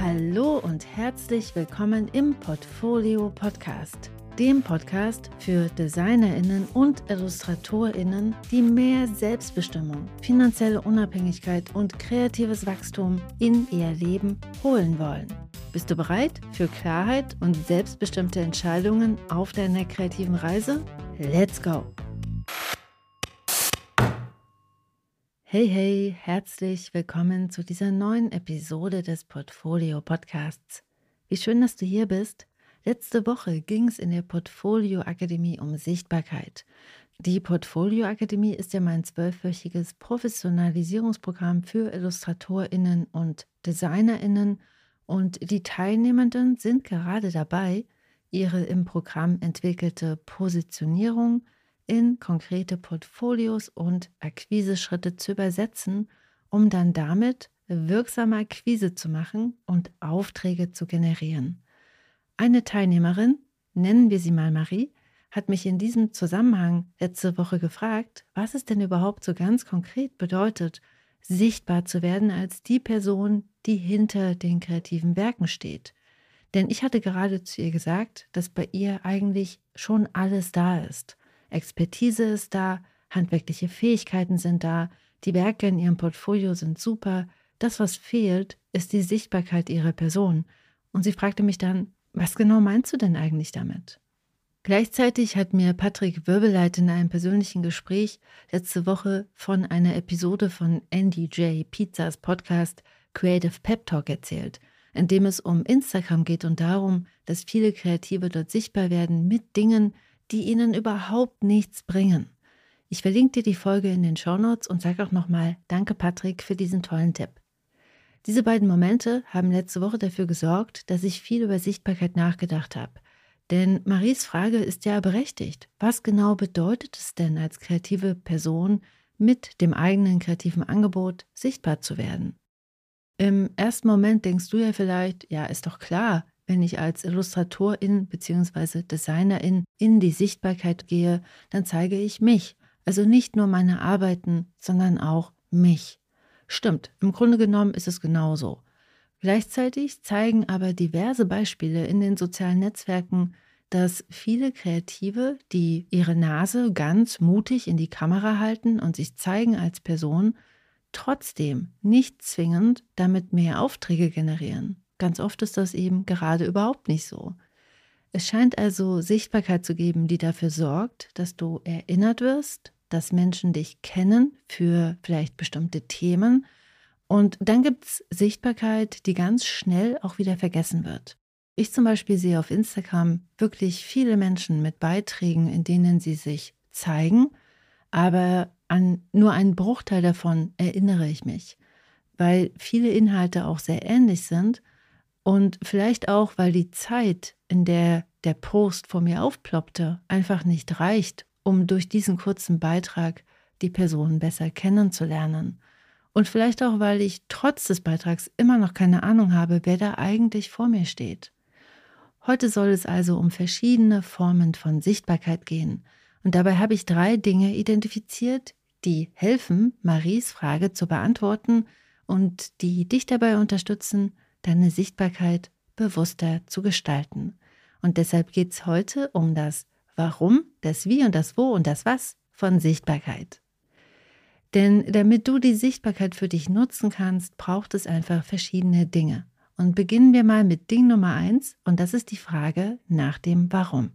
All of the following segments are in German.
Hallo und herzlich willkommen im Portfolio Podcast, dem Podcast für Designerinnen und Illustratorinnen, die mehr Selbstbestimmung, finanzielle Unabhängigkeit und kreatives Wachstum in ihr Leben holen wollen. Bist du bereit für Klarheit und selbstbestimmte Entscheidungen auf deiner kreativen Reise? Let's go! Hey, hey, herzlich willkommen zu dieser neuen Episode des Portfolio Podcasts. Wie schön, dass du hier bist. Letzte Woche ging es in der Portfolio Akademie um Sichtbarkeit. Die Portfolio Akademie ist ja mein zwölfwöchiges Professionalisierungsprogramm für IllustratorInnen und DesignerInnen und die Teilnehmenden sind gerade dabei, ihre im Programm entwickelte Positionierung, in konkrete Portfolios und Akquiseschritte zu übersetzen, um dann damit wirksame Akquise zu machen und Aufträge zu generieren. Eine Teilnehmerin, nennen wir sie mal Marie, hat mich in diesem Zusammenhang letzte Woche gefragt, was es denn überhaupt so ganz konkret bedeutet, sichtbar zu werden als die Person, die hinter den kreativen Werken steht. Denn ich hatte gerade zu ihr gesagt, dass bei ihr eigentlich schon alles da ist. Expertise ist da, handwerkliche Fähigkeiten sind da, die Werke in ihrem Portfolio sind super. Das, was fehlt, ist die Sichtbarkeit ihrer Person. Und sie fragte mich dann, was genau meinst du denn eigentlich damit? Gleichzeitig hat mir Patrick Wirbeleit in einem persönlichen Gespräch letzte Woche von einer Episode von Andy J. Pizzas Podcast Creative Pep Talk erzählt, in dem es um Instagram geht und darum, dass viele Kreative dort sichtbar werden mit Dingen, die ihnen überhaupt nichts bringen. Ich verlinke dir die Folge in den Shownotes und sage auch nochmal Danke Patrick für diesen tollen Tipp. Diese beiden Momente haben letzte Woche dafür gesorgt, dass ich viel über Sichtbarkeit nachgedacht habe. Denn Maries Frage ist ja berechtigt. Was genau bedeutet es denn als kreative Person mit dem eigenen kreativen Angebot sichtbar zu werden? Im ersten Moment denkst du ja vielleicht, ja, ist doch klar, wenn ich als Illustratorin bzw. Designerin in die Sichtbarkeit gehe, dann zeige ich mich. Also nicht nur meine Arbeiten, sondern auch mich. Stimmt, im Grunde genommen ist es genauso. Gleichzeitig zeigen aber diverse Beispiele in den sozialen Netzwerken, dass viele Kreative, die ihre Nase ganz mutig in die Kamera halten und sich zeigen als Person, trotzdem nicht zwingend damit mehr Aufträge generieren. Ganz oft ist das eben gerade überhaupt nicht so. Es scheint also Sichtbarkeit zu geben, die dafür sorgt, dass du erinnert wirst, dass Menschen dich kennen für vielleicht bestimmte Themen. Und dann gibt es Sichtbarkeit, die ganz schnell auch wieder vergessen wird. Ich zum Beispiel sehe auf Instagram wirklich viele Menschen mit Beiträgen, in denen sie sich zeigen, aber an nur einen Bruchteil davon erinnere ich mich, weil viele Inhalte auch sehr ähnlich sind und vielleicht auch, weil die Zeit, in der der Post vor mir aufploppte, einfach nicht reicht, um durch diesen kurzen Beitrag die Person besser kennenzulernen. Und vielleicht auch, weil ich trotz des Beitrags immer noch keine Ahnung habe, wer da eigentlich vor mir steht. Heute soll es also um verschiedene Formen von Sichtbarkeit gehen. Und dabei habe ich drei Dinge identifiziert, die helfen, Maries Frage zu beantworten und die dich dabei unterstützen, deine Sichtbarkeit bewusster zu gestalten. Und deshalb geht es heute um das Warum, das Wie und das Wo und das Was von Sichtbarkeit. Denn damit du die Sichtbarkeit für dich nutzen kannst, braucht es einfach verschiedene Dinge. Und beginnen wir mal mit Ding Nummer eins und das ist die Frage nach dem Warum.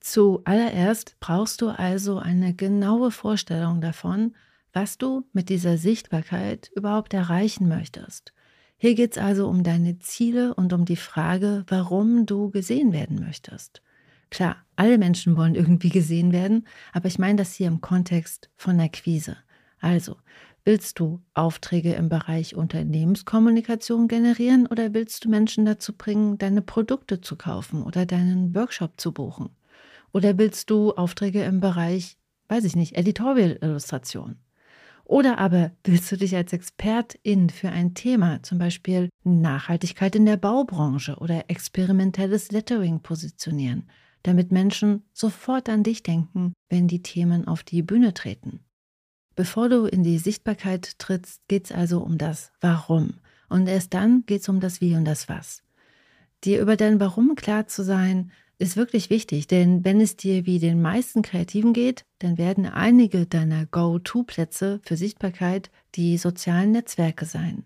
Zuallererst brauchst du also eine genaue Vorstellung davon, was du mit dieser Sichtbarkeit überhaupt erreichen möchtest. Hier geht es also um deine Ziele und um die Frage, warum du gesehen werden möchtest. Klar, alle Menschen wollen irgendwie gesehen werden, aber ich meine das hier im Kontext von Akquise. Also, willst du Aufträge im Bereich Unternehmenskommunikation generieren oder willst du Menschen dazu bringen, deine Produkte zu kaufen oder deinen Workshop zu buchen? Oder willst du Aufträge im Bereich, weiß ich nicht, Editorial-Illustration? Oder aber willst du dich als Expertin für ein Thema, zum Beispiel Nachhaltigkeit in der Baubranche oder experimentelles Lettering positionieren, damit Menschen sofort an dich denken, wenn die Themen auf die Bühne treten? Bevor du in die Sichtbarkeit trittst, geht es also um das Warum. Und erst dann geht es um das Wie und das Was. Dir über dein Warum klar zu sein, ist wirklich wichtig, denn wenn es dir wie den meisten Kreativen geht, dann werden einige deiner Go-To-Plätze für Sichtbarkeit die sozialen Netzwerke sein.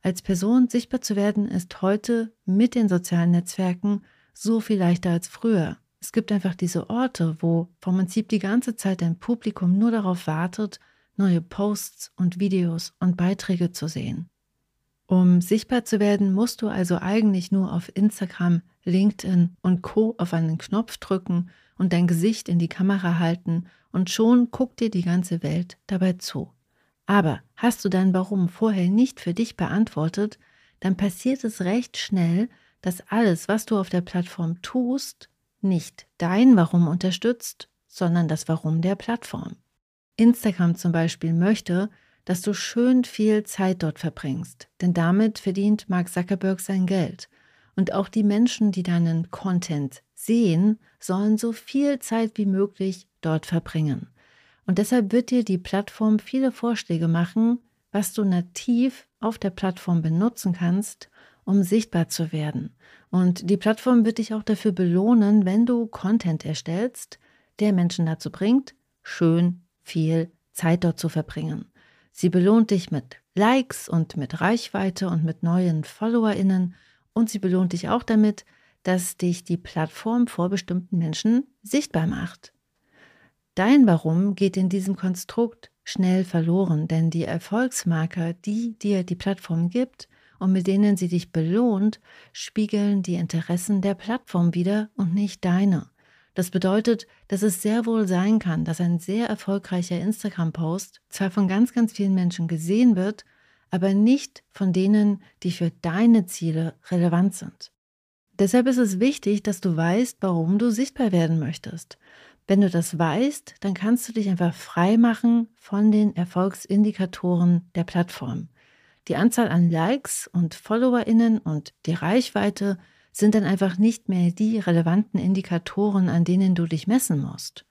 Als Person sichtbar zu werden, ist heute mit den sozialen Netzwerken so viel leichter als früher. Es gibt einfach diese Orte, wo vom Prinzip die ganze Zeit dein Publikum nur darauf wartet, neue Posts und Videos und Beiträge zu sehen. Um sichtbar zu werden, musst du also eigentlich nur auf Instagram, LinkedIn und Co auf einen Knopf drücken und dein Gesicht in die Kamera halten und schon guckt dir die ganze Welt dabei zu. Aber hast du dein Warum vorher nicht für dich beantwortet, dann passiert es recht schnell, dass alles, was du auf der Plattform tust, nicht dein Warum unterstützt, sondern das Warum der Plattform. Instagram zum Beispiel möchte, dass du schön viel Zeit dort verbringst, denn damit verdient Mark Zuckerberg sein Geld. Und auch die Menschen, die deinen Content sehen, sollen so viel Zeit wie möglich dort verbringen. Und deshalb wird dir die Plattform viele Vorschläge machen, was du nativ auf der Plattform benutzen kannst, um sichtbar zu werden. Und die Plattform wird dich auch dafür belohnen, wenn du Content erstellst, der Menschen dazu bringt, schön viel Zeit dort zu verbringen. Sie belohnt dich mit Likes und mit Reichweite und mit neuen FollowerInnen und sie belohnt dich auch damit, dass dich die Plattform vor bestimmten Menschen sichtbar macht. Dein Warum geht in diesem Konstrukt schnell verloren, denn die Erfolgsmarker, die dir die Plattform gibt und mit denen sie dich belohnt, spiegeln die Interessen der Plattform wider und nicht deine. Das bedeutet, dass es sehr wohl sein kann, dass ein sehr erfolgreicher Instagram-Post zwar von ganz, ganz vielen Menschen gesehen wird, aber nicht von denen, die für deine Ziele relevant sind. Deshalb ist es wichtig, dass du weißt, warum du sichtbar werden möchtest. Wenn du das weißt, dann kannst du dich einfach frei machen von den Erfolgsindikatoren der Plattform. Die Anzahl an Likes und FollowerInnen und die Reichweite sind dann einfach nicht mehr die relevanten Indikatoren, an denen du dich messen musst.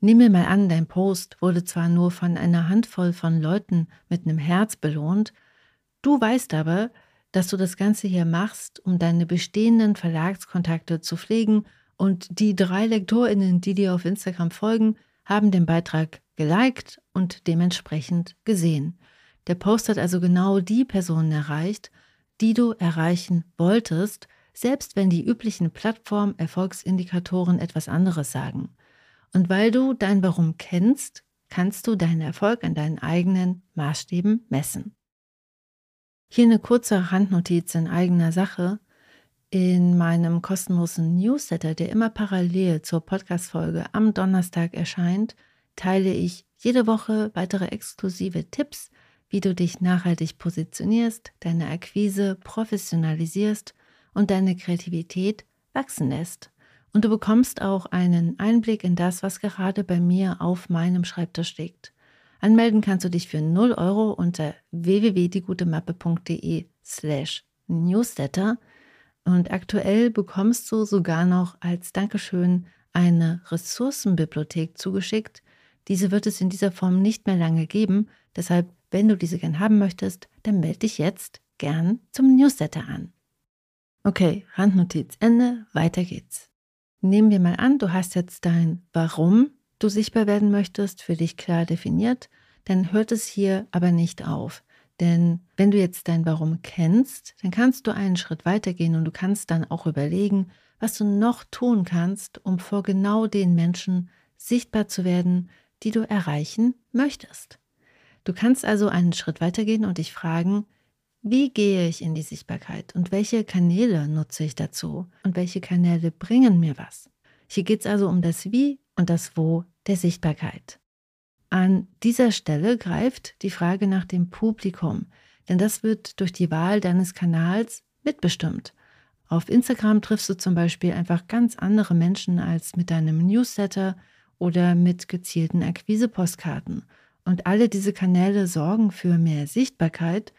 Nimm mir mal an, dein Post wurde zwar nur von einer Handvoll von Leuten mit einem Herz belohnt, du weißt aber, dass du das Ganze hier machst, um deine bestehenden Verlagskontakte zu pflegen und die drei Lektorinnen, die dir auf Instagram folgen, haben den Beitrag geliked und dementsprechend gesehen. Der Post hat also genau die Personen erreicht, die du erreichen wolltest, selbst wenn die üblichen Plattform-Erfolgsindikatoren etwas anderes sagen. Und weil du dein Warum kennst, kannst du deinen Erfolg an deinen eigenen Maßstäben messen. Hier eine kurze Randnotiz in eigener Sache. In meinem kostenlosen Newsletter, der immer parallel zur Podcast-Folge am Donnerstag erscheint, teile ich jede Woche weitere exklusive Tipps, wie du dich nachhaltig positionierst, deine Akquise professionalisierst und deine Kreativität wachsen lässt. Und du bekommst auch einen Einblick in das, was gerade bei mir auf meinem Schreibtisch liegt. Anmelden kannst du dich für 0 Euro unter www.diegutemappe.de slash newsletter und aktuell bekommst du sogar noch als Dankeschön eine Ressourcenbibliothek zugeschickt. Diese wird es in dieser Form nicht mehr lange geben, deshalb, wenn du diese gern haben möchtest, dann melde dich jetzt gern zum Newsletter an. Okay, Randnotiz Ende, weiter geht's. Nehmen wir mal an, du hast jetzt dein Warum du sichtbar werden möchtest für dich klar definiert, dann hört es hier aber nicht auf. Denn wenn du jetzt dein Warum kennst, dann kannst du einen Schritt weitergehen und du kannst dann auch überlegen, was du noch tun kannst, um vor genau den Menschen sichtbar zu werden, die du erreichen möchtest. Du kannst also einen Schritt weitergehen und dich fragen, wie gehe ich in die Sichtbarkeit und welche Kanäle nutze ich dazu und welche Kanäle bringen mir was? Hier geht es also um das Wie und das Wo der Sichtbarkeit. An dieser Stelle greift die Frage nach dem Publikum, denn das wird durch die Wahl deines Kanals mitbestimmt. Auf Instagram triffst du zum Beispiel einfach ganz andere Menschen als mit deinem Newsletter oder mit gezielten Akquise-Postkarten. Und alle diese Kanäle sorgen für mehr Sichtbarkeit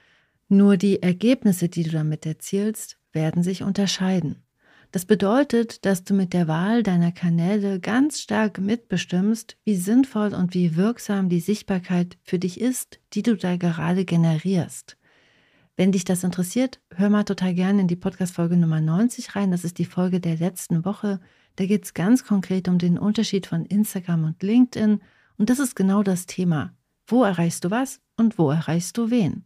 nur die Ergebnisse, die du damit erzielst, werden sich unterscheiden. Das bedeutet, dass du mit der Wahl deiner Kanäle ganz stark mitbestimmst, wie sinnvoll und wie wirksam die Sichtbarkeit für dich ist, die du da gerade generierst. Wenn dich das interessiert, hör mal total gerne in die Podcast-Folge Nummer 90 rein. Das ist die Folge der letzten Woche. Da geht es ganz konkret um den Unterschied von Instagram und LinkedIn. Und das ist genau das Thema. Wo erreichst du was und wo erreichst du wen?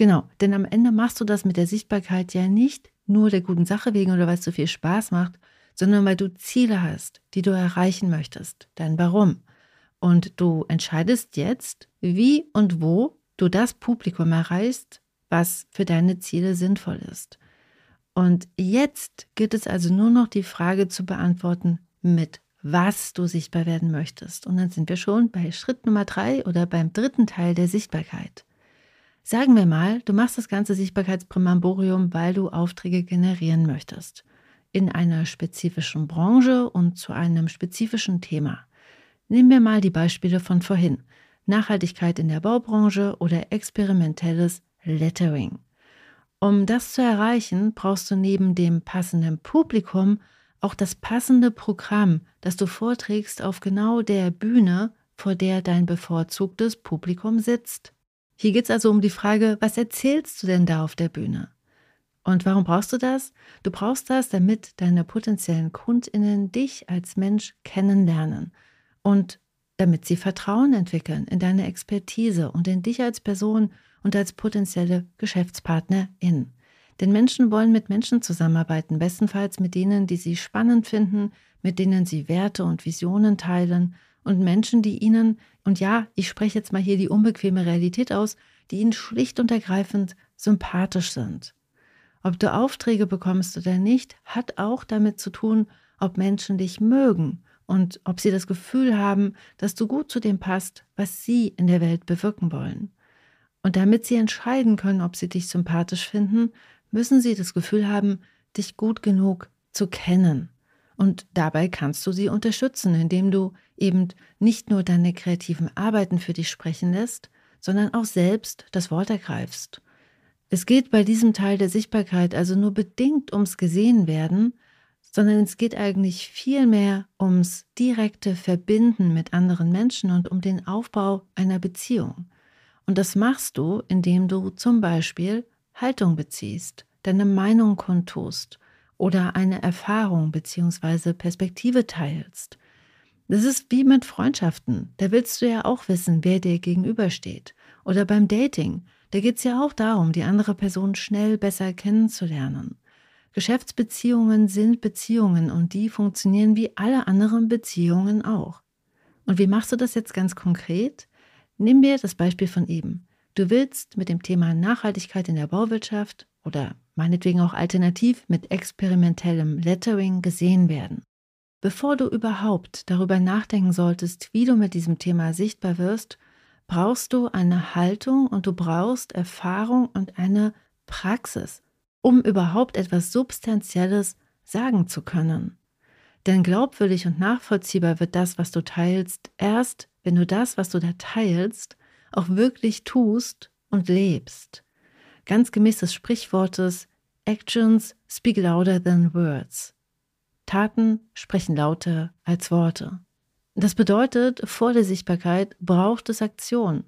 Genau, denn am Ende machst du das mit der Sichtbarkeit ja nicht nur der guten Sache wegen oder weil es so viel Spaß macht, sondern weil du Ziele hast, die du erreichen möchtest, dein Warum. Und du entscheidest jetzt, wie und wo du das Publikum erreichst, was für deine Ziele sinnvoll ist. Und jetzt gilt es also nur noch die Frage zu beantworten, mit was du sichtbar werden möchtest. Und dann sind wir schon bei Schritt Nummer drei oder beim dritten Teil der Sichtbarkeit. Sagen wir mal, du machst das ganze Sichtbarkeitsprimamborium, weil du Aufträge generieren möchtest. In einer spezifischen Branche und zu einem spezifischen Thema. Nehmen wir mal die Beispiele von vorhin. Nachhaltigkeit in der Baubranche oder experimentelles Lettering. Um das zu erreichen, brauchst du neben dem passenden Publikum auch das passende Programm, das du vorträgst auf genau der Bühne, vor der dein bevorzugtes Publikum sitzt. Hier geht es also um die Frage, was erzählst du denn da auf der Bühne? Und warum brauchst du das? Du brauchst das, damit deine potenziellen Kundinnen dich als Mensch kennenlernen und damit sie Vertrauen entwickeln in deine Expertise und in dich als Person und als potenzielle Geschäftspartnerin. Denn Menschen wollen mit Menschen zusammenarbeiten, bestenfalls mit denen, die sie spannend finden, mit denen sie Werte und Visionen teilen und Menschen, die ihnen, und ja, ich spreche jetzt mal hier die unbequeme Realität aus, die ihnen schlicht und ergreifend sympathisch sind. Ob du Aufträge bekommst oder nicht, hat auch damit zu tun, ob Menschen dich mögen und ob sie das Gefühl haben, dass du gut zu dem passt, was sie in der Welt bewirken wollen. Und damit sie entscheiden können, ob sie dich sympathisch finden, müssen sie das Gefühl haben, dich gut genug zu kennen. Und dabei kannst du sie unterstützen, indem du eben nicht nur deine kreativen Arbeiten für dich sprechen lässt, sondern auch selbst das Wort ergreifst. Es geht bei diesem Teil der Sichtbarkeit also nur bedingt ums Gesehenwerden, sondern es geht eigentlich vielmehr ums direkte Verbinden mit anderen Menschen und um den Aufbau einer Beziehung. Und das machst du, indem du zum Beispiel Haltung beziehst, deine Meinung kundtust oder eine Erfahrung bzw. Perspektive teilst. Das ist wie mit Freundschaften. Da willst du ja auch wissen, wer dir gegenübersteht. Oder beim Dating. Da geht es ja auch darum, die andere Person schnell besser kennenzulernen. Geschäftsbeziehungen sind Beziehungen und die funktionieren wie alle anderen Beziehungen auch. Und wie machst du das jetzt ganz konkret? Nimm mir das Beispiel von eben. Du willst mit dem Thema Nachhaltigkeit in der Bauwirtschaft oder meinetwegen auch alternativ mit experimentellem Lettering gesehen werden. Bevor du überhaupt darüber nachdenken solltest, wie du mit diesem Thema sichtbar wirst, brauchst du eine Haltung und du brauchst Erfahrung und eine Praxis, um überhaupt etwas Substanzielles sagen zu können. Denn glaubwürdig und nachvollziehbar wird das, was du teilst, erst, wenn du das, was du da teilst, auch wirklich tust und lebst. Ganz gemäß des Sprichwortes Actions speak louder than words. Taten sprechen lauter als Worte. Das bedeutet, vor der Sichtbarkeit braucht es Aktion.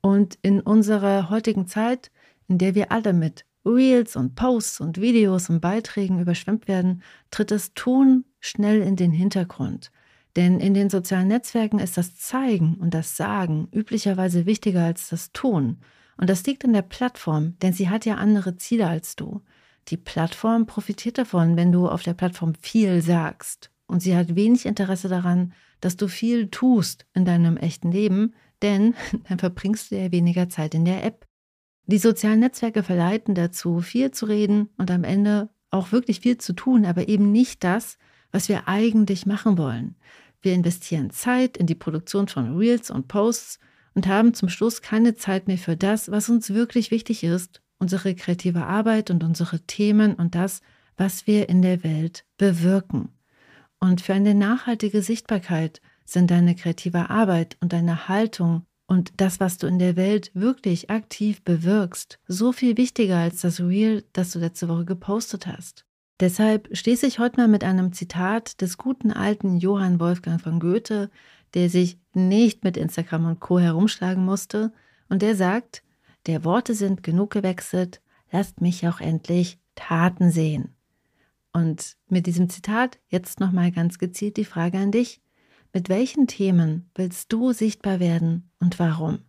Und in unserer heutigen Zeit, in der wir alle mit Reels und Posts und Videos und Beiträgen überschwemmt werden, tritt das Tun schnell in den Hintergrund. Denn in den sozialen Netzwerken ist das Zeigen und das Sagen üblicherweise wichtiger als das Tun. Und das liegt an der Plattform, denn sie hat ja andere Ziele als du. Die Plattform profitiert davon, wenn du auf der Plattform viel sagst. Und sie hat wenig Interesse daran, dass du viel tust in deinem echten Leben, denn dann verbringst du ja weniger Zeit in der App. Die sozialen Netzwerke verleiten dazu, viel zu reden und am Ende auch wirklich viel zu tun, aber eben nicht das, was wir eigentlich machen wollen. Wir investieren Zeit in die Produktion von Reels und Posts und haben zum Schluss keine Zeit mehr für das, was uns wirklich wichtig ist, unsere kreative Arbeit und unsere Themen und das, was wir in der Welt bewirken. Und für eine nachhaltige Sichtbarkeit sind deine kreative Arbeit und deine Haltung und das, was du in der Welt wirklich aktiv bewirkst, so viel wichtiger als das Reel, das du letzte Woche gepostet hast. Deshalb schließe ich heute mal mit einem Zitat des guten alten Johann Wolfgang von Goethe, der sich nicht mit Instagram und Co herumschlagen musste, und der sagt, der Worte sind genug gewechselt, lasst mich auch endlich Taten sehen. Und mit diesem Zitat jetzt nochmal ganz gezielt die Frage an dich. Mit welchen Themen willst du sichtbar werden und warum?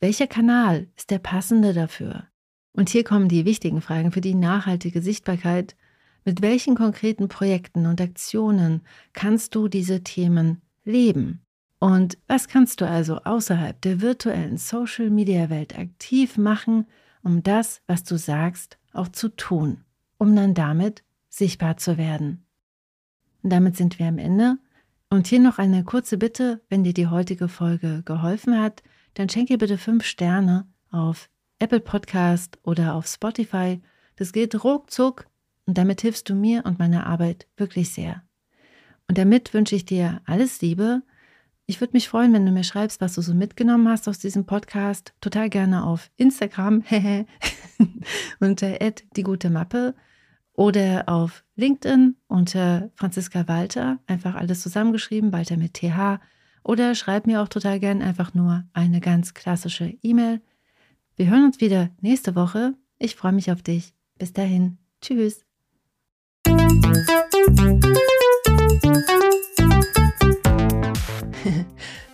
Welcher Kanal ist der passende dafür? Und hier kommen die wichtigen Fragen für die nachhaltige Sichtbarkeit. Mit welchen konkreten Projekten und Aktionen kannst du diese Themen leben? Und was kannst du also außerhalb der virtuellen Social-Media-Welt aktiv machen, um das, was du sagst, auch zu tun, um dann damit sichtbar zu werden. Und damit sind wir am Ende. Und hier noch eine kurze Bitte, wenn dir die heutige Folge geholfen hat, dann schenke bitte fünf Sterne auf Apple Podcast oder auf Spotify. Das geht ruckzuck und damit hilfst du mir und meiner Arbeit wirklich sehr. Und damit wünsche ich dir alles Liebe. Ich würde mich freuen, wenn du mir schreibst, was du so mitgenommen hast aus diesem Podcast. Total gerne auf Instagram unter die gute Mappe oder auf LinkedIn unter Franziska Walter, einfach alles zusammengeschrieben, Walter mit TH. Oder schreib mir auch total gern einfach nur eine ganz klassische E-Mail. Wir hören uns wieder nächste Woche. Ich freue mich auf dich. Bis dahin. Tschüss.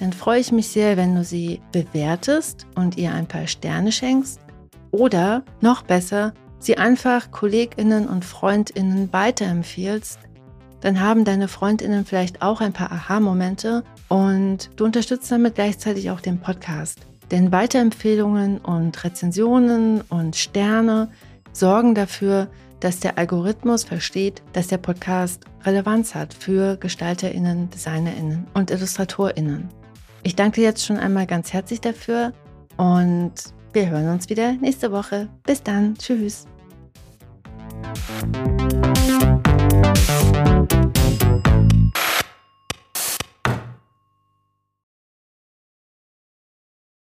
dann freue ich mich sehr, wenn du sie bewertest und ihr ein paar Sterne schenkst oder noch besser, sie einfach Kolleginnen und Freundinnen weiterempfiehlst, dann haben deine Freundinnen vielleicht auch ein paar Aha-Momente und du unterstützt damit gleichzeitig auch den Podcast. Denn Weiterempfehlungen und Rezensionen und Sterne sorgen dafür, dass der Algorithmus versteht, dass der Podcast Relevanz hat für Gestalterinnen, Designerinnen und Illustratorinnen. Ich danke dir jetzt schon einmal ganz herzlich dafür und wir hören uns wieder nächste Woche. Bis dann. Tschüss.